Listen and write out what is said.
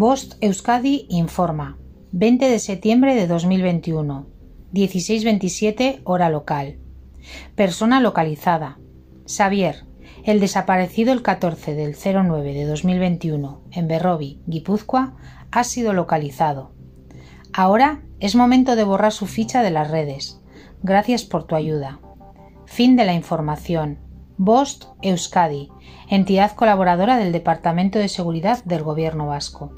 Bost Euskadi informa. 20 de septiembre de 2021. 16.27 hora local. Persona localizada. Xavier, el desaparecido el 14 del 09 de 2021 en Berrobi, Guipúzcoa, ha sido localizado. Ahora es momento de borrar su ficha de las redes. Gracias por tu ayuda. Fin de la información. Bost Euskadi, entidad colaboradora del Departamento de Seguridad del Gobierno Vasco.